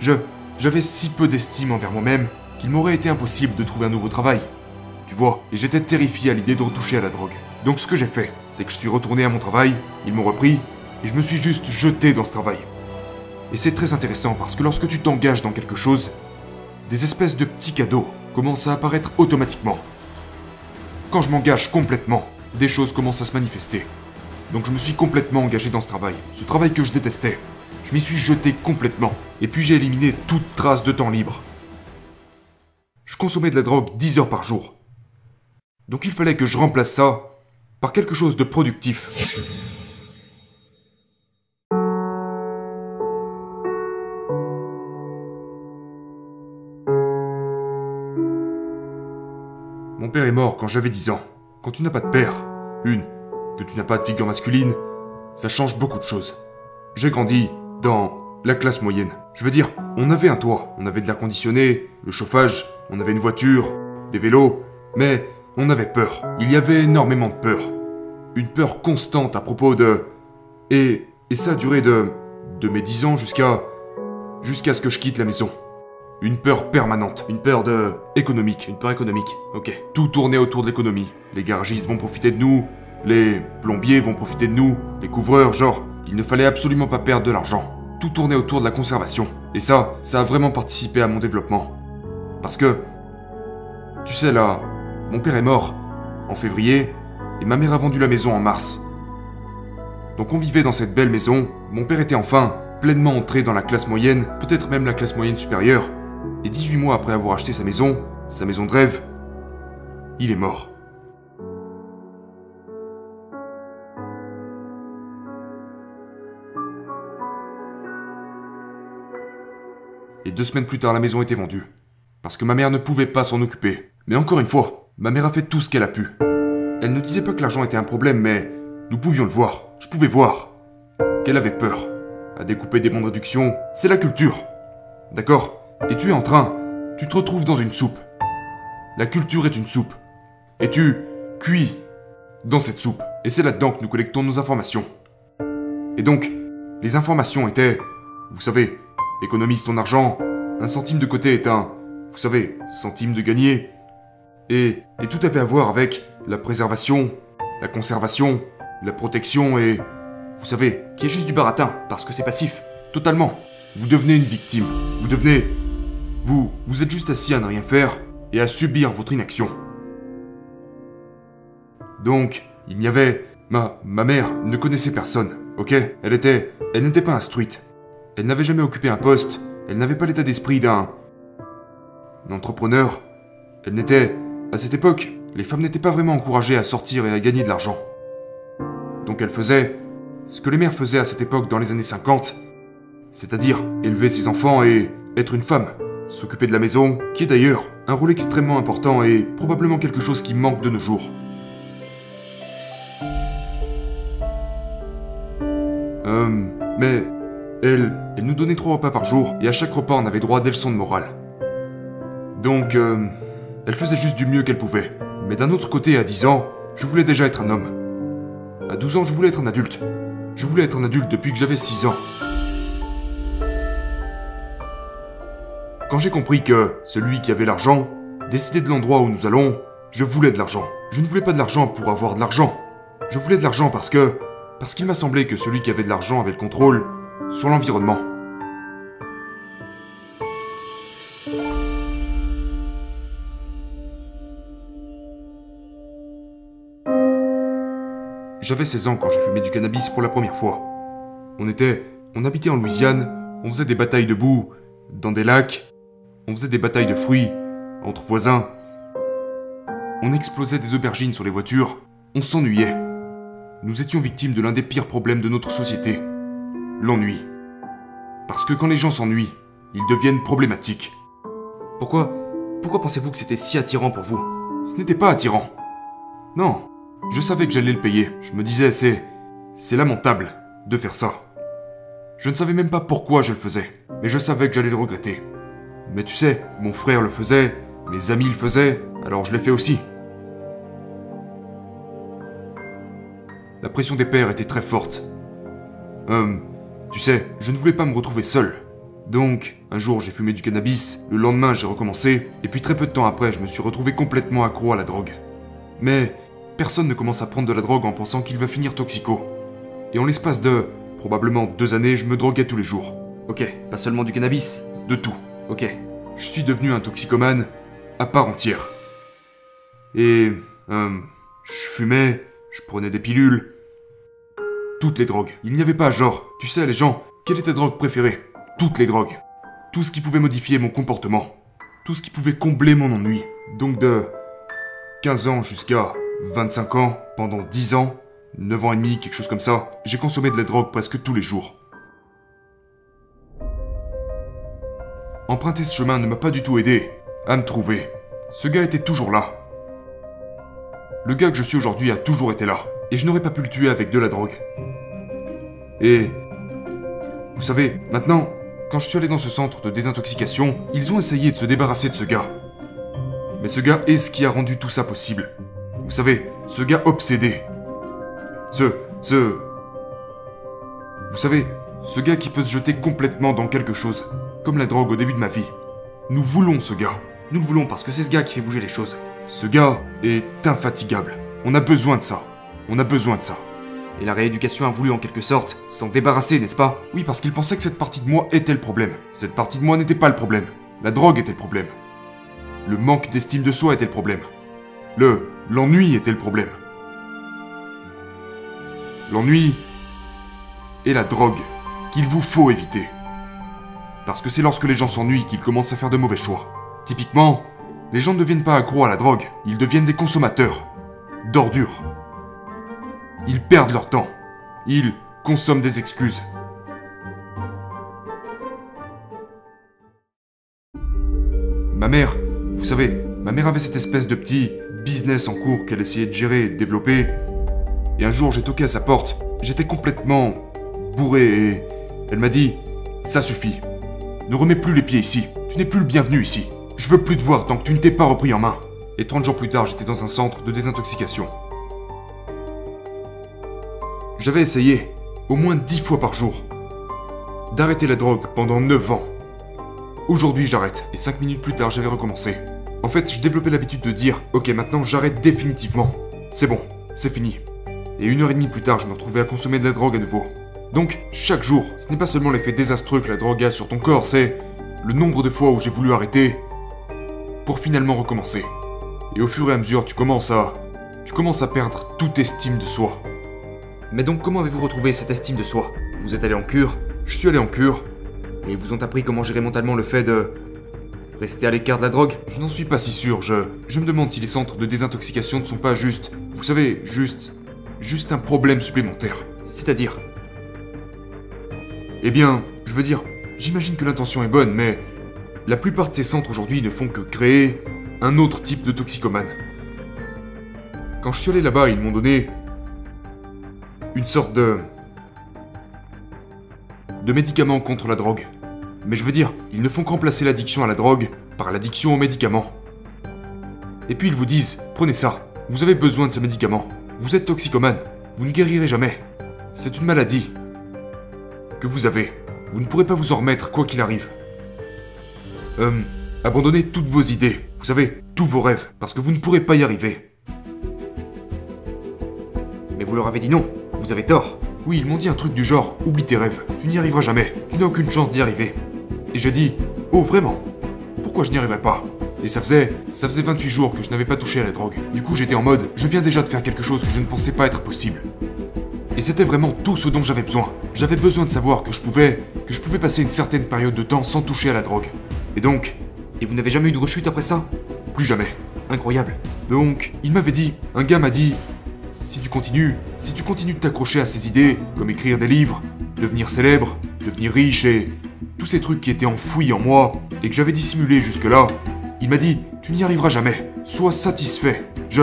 Je. J'avais si peu d'estime envers moi-même qu'il m'aurait été impossible de trouver un nouveau travail. Tu vois, et j'étais terrifié à l'idée de retoucher à la drogue. Donc ce que j'ai fait, c'est que je suis retourné à mon travail, ils m'ont repris, et je me suis juste jeté dans ce travail. Et c'est très intéressant parce que lorsque tu t'engages dans quelque chose, des espèces de petits cadeaux commencent à apparaître automatiquement. Quand je m'engage complètement, des choses commencent à se manifester. Donc je me suis complètement engagé dans ce travail, ce travail que je détestais. Je m'y suis jeté complètement, et puis j'ai éliminé toute trace de temps libre. Je consommais de la drogue 10 heures par jour. Donc il fallait que je remplace ça par quelque chose de productif. Mon père est mort quand j'avais 10 ans. Quand tu n'as pas de père, une, que tu n'as pas de figure masculine, ça change beaucoup de choses. J'ai grandi dans la classe moyenne. Je veux dire, on avait un toit, on avait de l'air conditionné, le chauffage, on avait une voiture, des vélos, mais on avait peur. Il y avait énormément de peur. Une peur constante à propos de... Et, et ça a duré de... de mes 10 ans jusqu'à... jusqu'à ce que je quitte la maison. Une peur permanente, une peur de... économique, une peur économique, ok. Tout tournait autour de l'économie. Les garagistes vont profiter de nous, les plombiers vont profiter de nous, les couvreurs, genre, il ne fallait absolument pas perdre de l'argent. Tout tournait autour de la conservation. Et ça, ça a vraiment participé à mon développement. Parce que... Tu sais là, mon père est mort en février et ma mère a vendu la maison en mars. Donc on vivait dans cette belle maison, mon père était enfin pleinement entré dans la classe moyenne, peut-être même la classe moyenne supérieure, et 18 mois après avoir acheté sa maison, sa maison de rêve, il est mort. Deux semaines plus tard, la maison était vendue. Parce que ma mère ne pouvait pas s'en occuper. Mais encore une fois, ma mère a fait tout ce qu'elle a pu. Elle ne disait pas que l'argent était un problème, mais nous pouvions le voir. Je pouvais voir qu'elle avait peur. À découper des bons de c'est la culture. D'accord? Et tu es en train, tu te retrouves dans une soupe. La culture est une soupe. Et tu cuis dans cette soupe. Et c'est là-dedans que nous collectons nos informations. Et donc, les informations étaient, vous savez, économise ton argent, un centime de côté est un, vous savez, centime de gagné. Et, et tout avait à voir avec la préservation, la conservation, la protection et, vous savez, qui est juste du baratin, parce que c'est passif. Totalement. Vous devenez une victime. Vous devenez... Vous, vous êtes juste assis à ne rien faire et à subir votre inaction. Donc, il n'y avait... Ma, ma mère ne connaissait personne, ok? Elle était... Elle n'était pas instruite. Elle n'avait jamais occupé un poste. Elle n'avait pas l'état d'esprit d'un... entrepreneur. Elle n'était... À cette époque, les femmes n'étaient pas vraiment encouragées à sortir et à gagner de l'argent. Donc elle faisait ce que les mères faisaient à cette époque dans les années 50, c'est-à-dire élever ses enfants et être une femme, s'occuper de la maison, qui est d'ailleurs un rôle extrêmement important et probablement quelque chose qui manque de nos jours. Euh, mais elle, elle nous donnait trois repas par jour et à chaque repas on avait droit à des leçons de morale. Donc, euh, elle faisait juste du mieux qu'elle pouvait. Mais d'un autre côté, à 10 ans, je voulais déjà être un homme. À 12 ans, je voulais être un adulte. Je voulais être un adulte depuis que j'avais 6 ans. Quand j'ai compris que celui qui avait l'argent décidait de l'endroit où nous allons, je voulais de l'argent. Je ne voulais pas de l'argent pour avoir de l'argent. Je voulais de l'argent parce que... Parce qu'il m'a semblé que celui qui avait de l'argent avait le contrôle sur l'environnement. J'avais 16 ans quand j'ai fumé du cannabis pour la première fois. On était... On habitait en Louisiane, on faisait des batailles de boue, dans des lacs, on faisait des batailles de fruits, entre voisins. On explosait des aubergines sur les voitures, on s'ennuyait. Nous étions victimes de l'un des pires problèmes de notre société, l'ennui. Parce que quand les gens s'ennuient, ils deviennent problématiques. Pourquoi Pourquoi pensez-vous que c'était si attirant pour vous? Ce n'était pas attirant. Non, je savais que j'allais le payer. Je me disais, c'est. C'est lamentable de faire ça. Je ne savais même pas pourquoi je le faisais, mais je savais que j'allais le regretter. Mais tu sais, mon frère le faisait, mes amis le faisaient, alors je l'ai fait aussi. La pression des pères était très forte. Hum, tu sais, je ne voulais pas me retrouver seul. Donc, un jour j'ai fumé du cannabis, le lendemain j'ai recommencé, et puis très peu de temps après je me suis retrouvé complètement accro à la drogue. Mais personne ne commence à prendre de la drogue en pensant qu'il va finir toxico. Et en l'espace de probablement deux années, je me droguais tous les jours. Ok, pas seulement du cannabis, de tout. Ok, je suis devenu un toxicomane à part entière. Et euh, je fumais, je prenais des pilules, toutes les drogues. Il n'y avait pas genre, tu sais les gens, quelle est ta drogue préférée? Toutes les drogues. Tout ce qui pouvait modifier mon comportement. Tout ce qui pouvait combler mon ennui. Donc de 15 ans jusqu'à 25 ans, pendant 10 ans, 9 ans et demi, quelque chose comme ça, j'ai consommé de la drogue presque tous les jours. Emprunter ce chemin ne m'a pas du tout aidé à me trouver. Ce gars était toujours là. Le gars que je suis aujourd'hui a toujours été là. Et je n'aurais pas pu le tuer avec de la drogue. Et... Vous savez, maintenant, quand je suis allé dans ce centre de désintoxication, ils ont essayé de se débarrasser de ce gars. Mais ce gars est ce qui a rendu tout ça possible. Vous savez, ce gars obsédé. Ce... ce... Vous savez, ce gars qui peut se jeter complètement dans quelque chose, comme la drogue au début de ma vie. Nous voulons ce gars. Nous le voulons parce que c'est ce gars qui fait bouger les choses. Ce gars est infatigable. On a besoin de ça. On a besoin de ça. Et la rééducation a voulu en quelque sorte s'en débarrasser, n'est-ce pas? Oui, parce qu'il pensait que cette partie de moi était le problème. Cette partie de moi n'était pas le problème. La drogue était le problème. Le manque d'estime de soi était le problème. Le l'ennui était le problème. L'ennui et la drogue qu'il vous faut éviter. Parce que c'est lorsque les gens s'ennuient qu'ils commencent à faire de mauvais choix. Typiquement, les gens ne deviennent pas accros à la drogue, ils deviennent des consommateurs. D'ordures. Ils perdent leur temps. Ils consomment des excuses. Ma mère, vous savez, ma mère avait cette espèce de petit business en cours qu'elle essayait de gérer et de développer. Et un jour, j'ai toqué à sa porte. J'étais complètement bourré et elle m'a dit Ça suffit. Ne remets plus les pieds ici. Tu n'es plus le bienvenu ici. Je veux plus te voir tant que tu ne t'es pas repris en main. Et 30 jours plus tard, j'étais dans un centre de désintoxication. J'avais essayé, au moins 10 fois par jour, d'arrêter la drogue pendant 9 ans. Aujourd'hui, j'arrête. Et 5 minutes plus tard, j'avais recommencé. En fait, je développais l'habitude de dire Ok, maintenant j'arrête définitivement. C'est bon, c'est fini. Et une heure et demie plus tard, je me retrouvais à consommer de la drogue à nouveau. Donc, chaque jour, ce n'est pas seulement l'effet désastreux que la drogue a sur ton corps, c'est le nombre de fois où j'ai voulu arrêter pour finalement recommencer. Et au fur et à mesure, tu commences à. Tu commences à perdre toute estime de soi. Mais donc, comment avez-vous retrouvé cette estime de soi? Vous êtes allé en cure? Je suis allé en cure. Et ils vous ont appris comment gérer mentalement le fait de. Rester à l'écart de la drogue? Je n'en suis pas si sûr, je. Je me demande si les centres de désintoxication ne sont pas juste. Vous savez, juste. Juste un problème supplémentaire. C'est-à-dire? Eh bien, je veux dire, j'imagine que l'intention est bonne, mais. La plupart de ces centres aujourd'hui ne font que créer un autre type de toxicomane. Quand je suis allé là-bas, ils m'ont donné une sorte de de médicaments contre la drogue. Mais je veux dire, ils ne font que remplacer l'addiction à la drogue par l'addiction aux médicaments. Et puis ils vous disent, prenez ça, vous avez besoin de ce médicament. Vous êtes toxicomane, vous ne guérirez jamais. C'est une maladie que vous avez. Vous ne pourrez pas vous en remettre quoi qu'il arrive. Euh, abandonnez toutes vos idées, vous savez, tous vos rêves, parce que vous ne pourrez pas y arriver. Mais vous leur avez dit non, vous avez tort. Oui, ils m'ont dit un truc du genre, oublie tes rêves, tu n'y arriveras jamais, tu n'as aucune chance d'y arriver. Et j'ai dit, oh vraiment? Pourquoi je n'y arriverais pas? Et ça faisait, ça faisait 28 jours que je n'avais pas touché à la drogue. Du coup j'étais en mode, je viens déjà de faire quelque chose que je ne pensais pas être possible. Et c'était vraiment tout ce dont j'avais besoin. J'avais besoin de savoir que je pouvais, que je pouvais passer une certaine période de temps sans toucher à la drogue. Et donc, et vous n'avez jamais eu de rechute après ça? Plus jamais. Incroyable. Donc, il m'avait dit, un gars m'a dit, si tu continues, si tu continues de t'accrocher à ces idées, comme écrire des livres, devenir célèbre, devenir riche et tous ces trucs qui étaient enfouis en moi et que j'avais dissimulés jusque-là, il m'a dit, tu n'y arriveras jamais, sois satisfait. Je,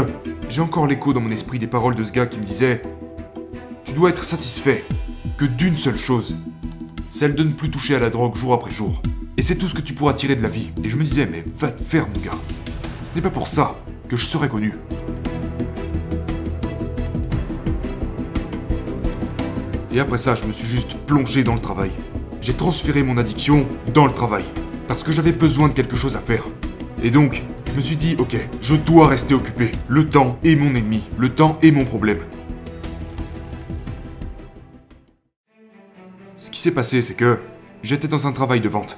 j'ai encore l'écho dans mon esprit des paroles de ce gars qui me disait, tu dois être satisfait que d'une seule chose, celle de ne plus toucher à la drogue jour après jour. Et c'est tout ce que tu pourras tirer de la vie. Et je me disais, mais va te faire mon gars. Ce n'est pas pour ça que je serais connu. Et après ça, je me suis juste plongé dans le travail. j'ai transféré mon addiction dans le travail. Parce que j'avais besoin de quelque chose à faire. Et donc, je me suis dit, ok, je dois rester occupé. Le temps est mon ennemi. Le temps est mon problème. Ce qui s'est passé, c'est que j'étais dans un travail de vente.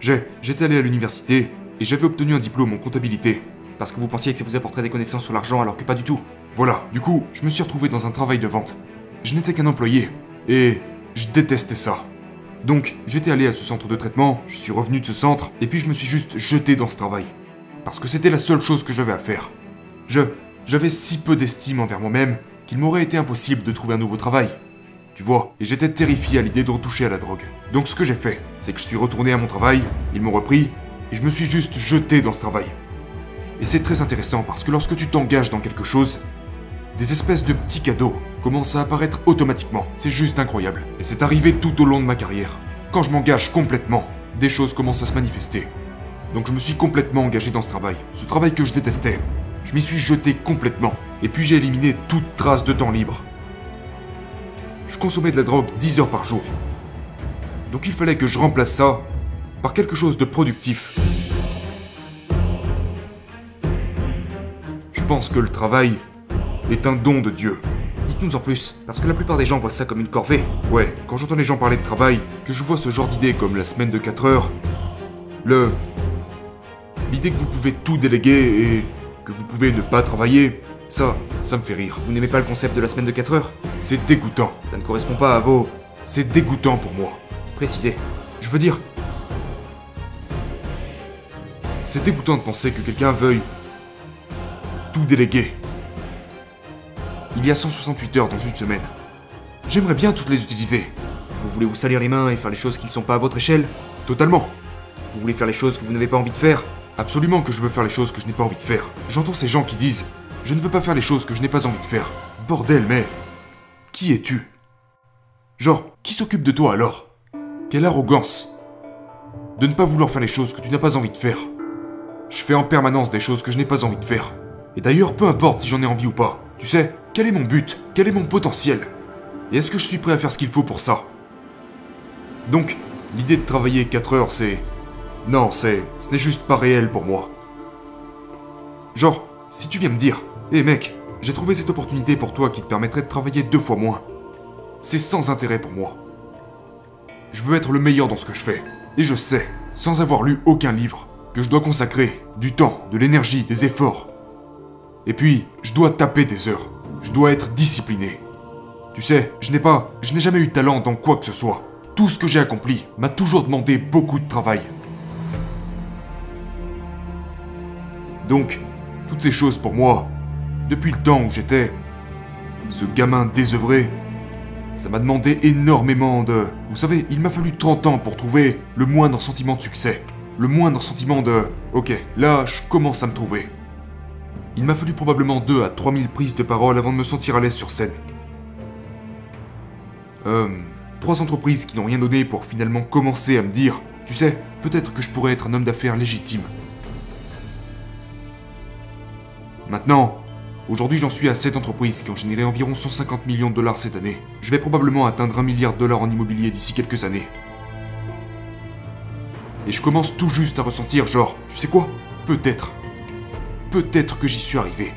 J'étais allé à l'université et j'avais obtenu un diplôme en comptabilité. Parce que vous pensiez que ça vous apporterait des connaissances sur l'argent alors que pas du tout. Voilà, du coup, je me suis retrouvé dans un travail de vente. Je n'étais qu'un employé et je détestais ça. Donc, j'étais allé à ce centre de traitement, je suis revenu de ce centre, et puis je me suis juste jeté dans ce travail. Parce que c'était la seule chose que j'avais à faire. Je. J'avais si peu d'estime envers moi-même qu'il m'aurait été impossible de trouver un nouveau travail. Tu vois, et j'étais terrifié à l'idée de retoucher à la drogue. Donc ce que j'ai fait, c'est que je suis retourné à mon travail, ils m'ont repris, et je me suis juste jeté dans ce travail. Et c'est très intéressant parce que lorsque tu t'engages dans quelque chose, des espèces de petits cadeaux commencent à apparaître automatiquement. C'est juste incroyable. Et c'est arrivé tout au long de ma carrière. Quand je m'engage complètement, des choses commencent à se manifester. Donc je me suis complètement engagé dans ce travail. Ce travail que je détestais. Je m'y suis jeté complètement. Et puis j'ai éliminé toute trace de temps libre. Je consommais de la drogue 10 heures par jour. Donc il fallait que je remplace ça par quelque chose de productif. Je pense que le travail est un don de Dieu. Dites-nous en plus, parce que la plupart des gens voient ça comme une corvée. Ouais, quand j'entends les gens parler de travail, que je vois ce genre d'idée comme la semaine de 4 heures, le... L'idée que vous pouvez tout déléguer et que vous pouvez ne pas travailler, ça, ça me fait rire. Vous n'aimez pas le concept de la semaine de 4 heures? C'est dégoûtant. Ça ne correspond pas à vos... C'est dégoûtant pour moi. Précisez. Je veux dire... C'est dégoûtant de penser que quelqu'un veuille tout déléguer. Il y a 168 heures dans une semaine. J'aimerais bien toutes les utiliser. Vous voulez vous salir les mains et faire les choses qui ne sont pas à votre échelle? Totalement. Vous voulez faire les choses que vous n'avez pas envie de faire? Absolument que je veux faire les choses que je n'ai pas envie de faire. J'entends ces gens qui disent Je ne veux pas faire les choses que je n'ai pas envie de faire. Bordel, mais. Qui es-tu Genre, qui s'occupe de toi alors? Quelle arrogance De ne pas vouloir faire les choses que tu n'as pas envie de faire. Je fais en permanence des choses que je n'ai pas envie de faire. Et d'ailleurs, peu importe si j'en ai envie ou pas. Tu sais, quel est mon but? Quel est mon potentiel? Et est-ce que je suis prêt à faire ce qu'il faut pour ça? Donc, l'idée de travailler 4 heures, c'est... Non, c'est... Ce n'est juste pas réel pour moi. Genre, si tu viens me dire, hé hey mec, j'ai trouvé cette opportunité pour toi qui te permettrait de travailler deux fois moins. C'est sans intérêt pour moi. Je veux être le meilleur dans ce que je fais. Et je sais, sans avoir lu aucun livre, que je dois consacrer du temps, de l'énergie, des efforts. Et puis, je dois taper des heures. Je dois être discipliné. Tu sais, je n'ai pas, je n'ai jamais eu talent dans quoi que ce soit. Tout ce que j'ai accompli m'a toujours demandé beaucoup de travail. Donc, toutes ces choses pour moi, depuis le temps où j'étais ce gamin désœuvré, ça m'a demandé énormément de... Vous savez, il m'a fallu 30 ans pour trouver le moindre sentiment de succès. Le moindre sentiment de... Ok, là, je commence à me trouver. Il m'a fallu probablement 2 à 3000 prises de parole avant de me sentir à l'aise sur scène. Euh... Trois entreprises qui n'ont rien donné pour finalement commencer à me dire, tu sais, peut-être que je pourrais être un homme d'affaires légitime. Maintenant, aujourd'hui j'en suis à 7 entreprises qui ont généré environ 150 millions de dollars cette année. Je vais probablement atteindre un milliard de dollars en immobilier d'ici quelques années. Et je commence tout juste à ressentir genre, tu sais quoi? Peut-être. Peut-être que j'y suis arrivé.